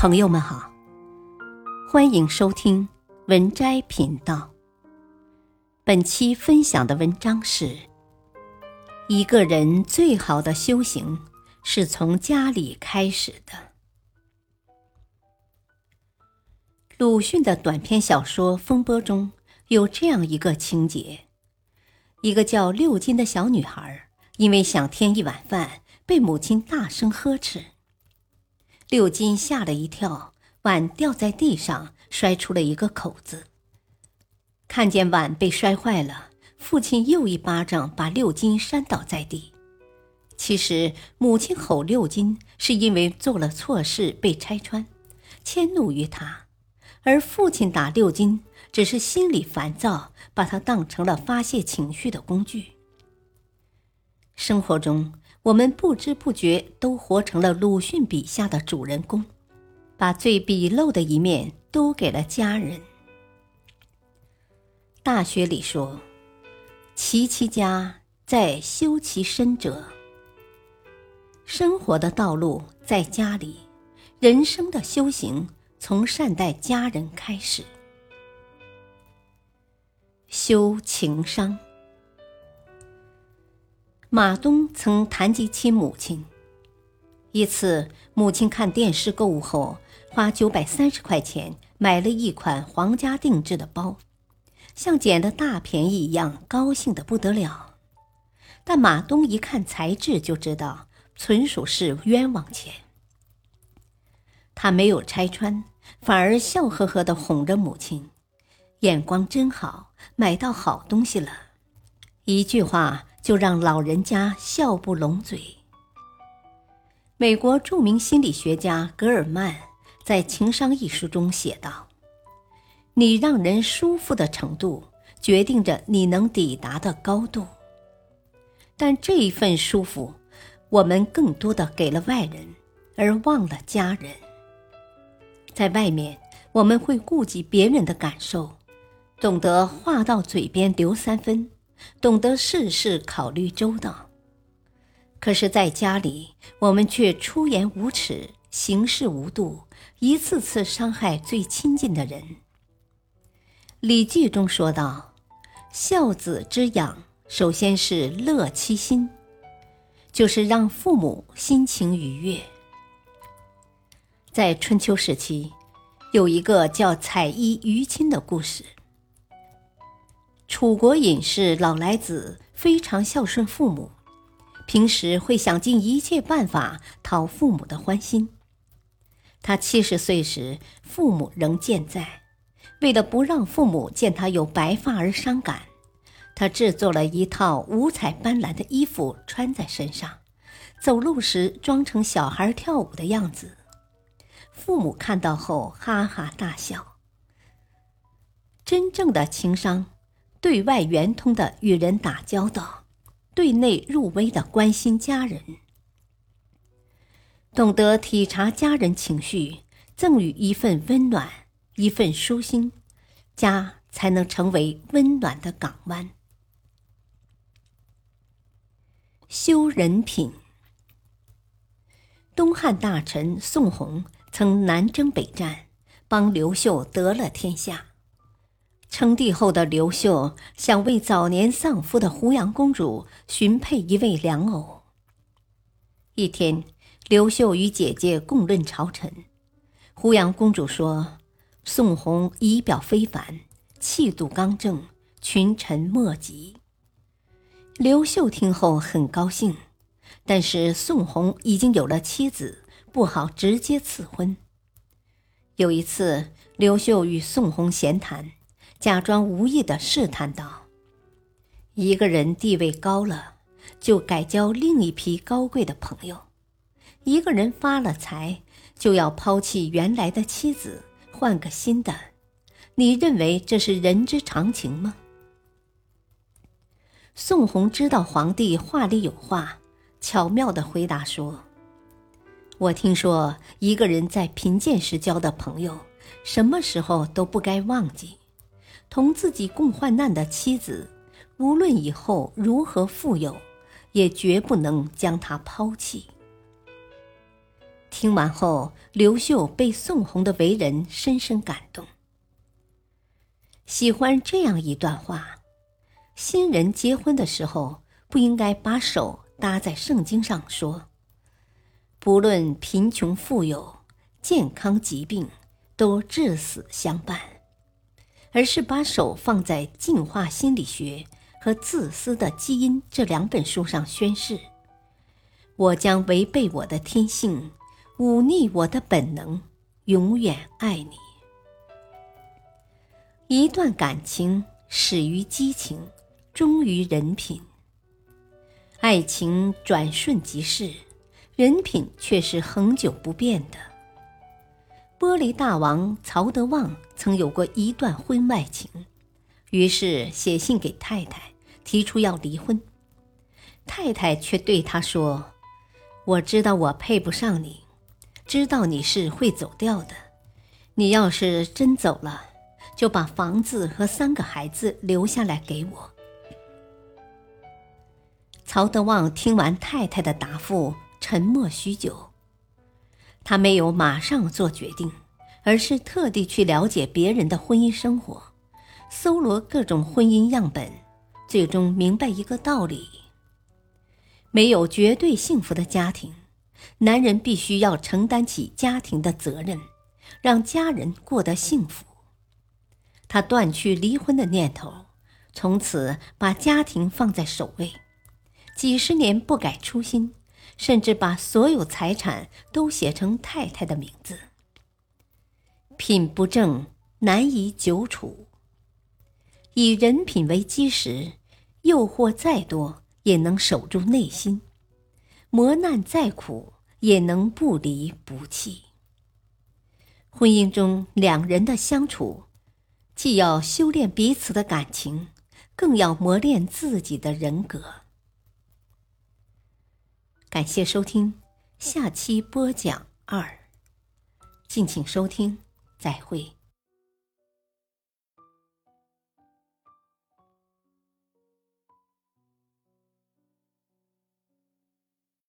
朋友们好，欢迎收听文摘频道。本期分享的文章是：一个人最好的修行是从家里开始的。鲁迅的短篇小说《风波》中有这样一个情节：一个叫六金的小女孩，因为想添一碗饭，被母亲大声呵斥。六金吓了一跳，碗掉在地上，摔出了一个口子。看见碗被摔坏了，父亲又一巴掌把六金扇倒在地。其实母亲吼六金是因为做了错事被拆穿，迁怒于他；而父亲打六金只是心里烦躁，把他当成了发泄情绪的工具。生活中。我们不知不觉都活成了鲁迅笔下的主人公，把最鄙陋的一面都给了家人。大学里说：“齐其家，在修其身者。”生活的道路在家里，人生的修行从善待家人开始。修情商。马东曾谈及其母亲。一次，母亲看电视购物后，花九百三十块钱买了一款皇家定制的包，像捡了大便宜一样，高兴的不得了。但马东一看材质就知道，纯属是冤枉钱。他没有拆穿，反而笑呵呵的哄着母亲：“眼光真好，买到好东西了。”一句话。就让老人家笑不拢嘴。美国著名心理学家格尔曼在《情商》一书中写道：“你让人舒服的程度，决定着你能抵达的高度。但这一份舒服，我们更多的给了外人，而忘了家人。在外面，我们会顾及别人的感受，懂得话到嘴边留三分。”懂得事事考虑周到，可是在家里，我们却出言无耻，行事无度，一次次伤害最亲近的人。《礼记》中说道：“孝子之养，首先是乐其心，就是让父母心情愉悦。”在春秋时期，有一个叫彩衣娱亲的故事。楚国隐士老来子非常孝顺父母，平时会想尽一切办法讨父母的欢心。他七十岁时，父母仍健在。为了不让父母见他有白发而伤感，他制作了一套五彩斑斓的衣服穿在身上，走路时装成小孩跳舞的样子。父母看到后哈哈大笑。真正的情商。对外圆通的与人打交道，对内入微的关心家人，懂得体察家人情绪，赠予一份温暖，一份舒心，家才能成为温暖的港湾。修人品。东汉大臣宋弘曾南征北战，帮刘秀得了天下。称帝后的刘秀想为早年丧夫的胡杨公主寻配一位良偶。一天，刘秀与姐姐共论朝臣，胡杨公主说：“宋弘仪表非凡，气度刚正，群臣莫及。”刘秀听后很高兴，但是宋弘已经有了妻子，不好直接赐婚。有一次，刘秀与宋弘闲谈。假装无意的试探道：“一个人地位高了，就改交另一批高贵的朋友；一个人发了财，就要抛弃原来的妻子，换个新的。你认为这是人之常情吗？”宋弘知道皇帝话里有话，巧妙的回答说：“我听说，一个人在贫贱时交的朋友，什么时候都不该忘记。”同自己共患难的妻子，无论以后如何富有，也绝不能将他抛弃。听完后，刘秀被宋弘的为人深深感动。喜欢这样一段话：新人结婚的时候，不应该把手搭在圣经上说，不论贫穷富有、健康疾病，都至死相伴，而是把手放在进化心理学和自私的基因这两本书上宣誓：我将违背我的天性。忤逆我的本能，永远爱你。一段感情始于激情，终于人品。爱情转瞬即逝，人品却是恒久不变的。玻璃大王曹德旺曾有过一段婚外情，于是写信给太太，提出要离婚。太太却对他说：“我知道我配不上你。”知道你是会走掉的，你要是真走了，就把房子和三个孩子留下来给我。曹德旺听完太太的答复，沉默许久。他没有马上做决定，而是特地去了解别人的婚姻生活，搜罗各种婚姻样本，最终明白一个道理：没有绝对幸福的家庭。男人必须要承担起家庭的责任，让家人过得幸福。他断去离婚的念头，从此把家庭放在首位，几十年不改初心，甚至把所有财产都写成太太的名字。品不正，难以久处。以人品为基石，诱惑再多也能守住内心。磨难再苦，也能不离不弃。婚姻中两人的相处，既要修炼彼此的感情，更要磨练自己的人格。感谢收听，下期播讲二，敬请收听，再会。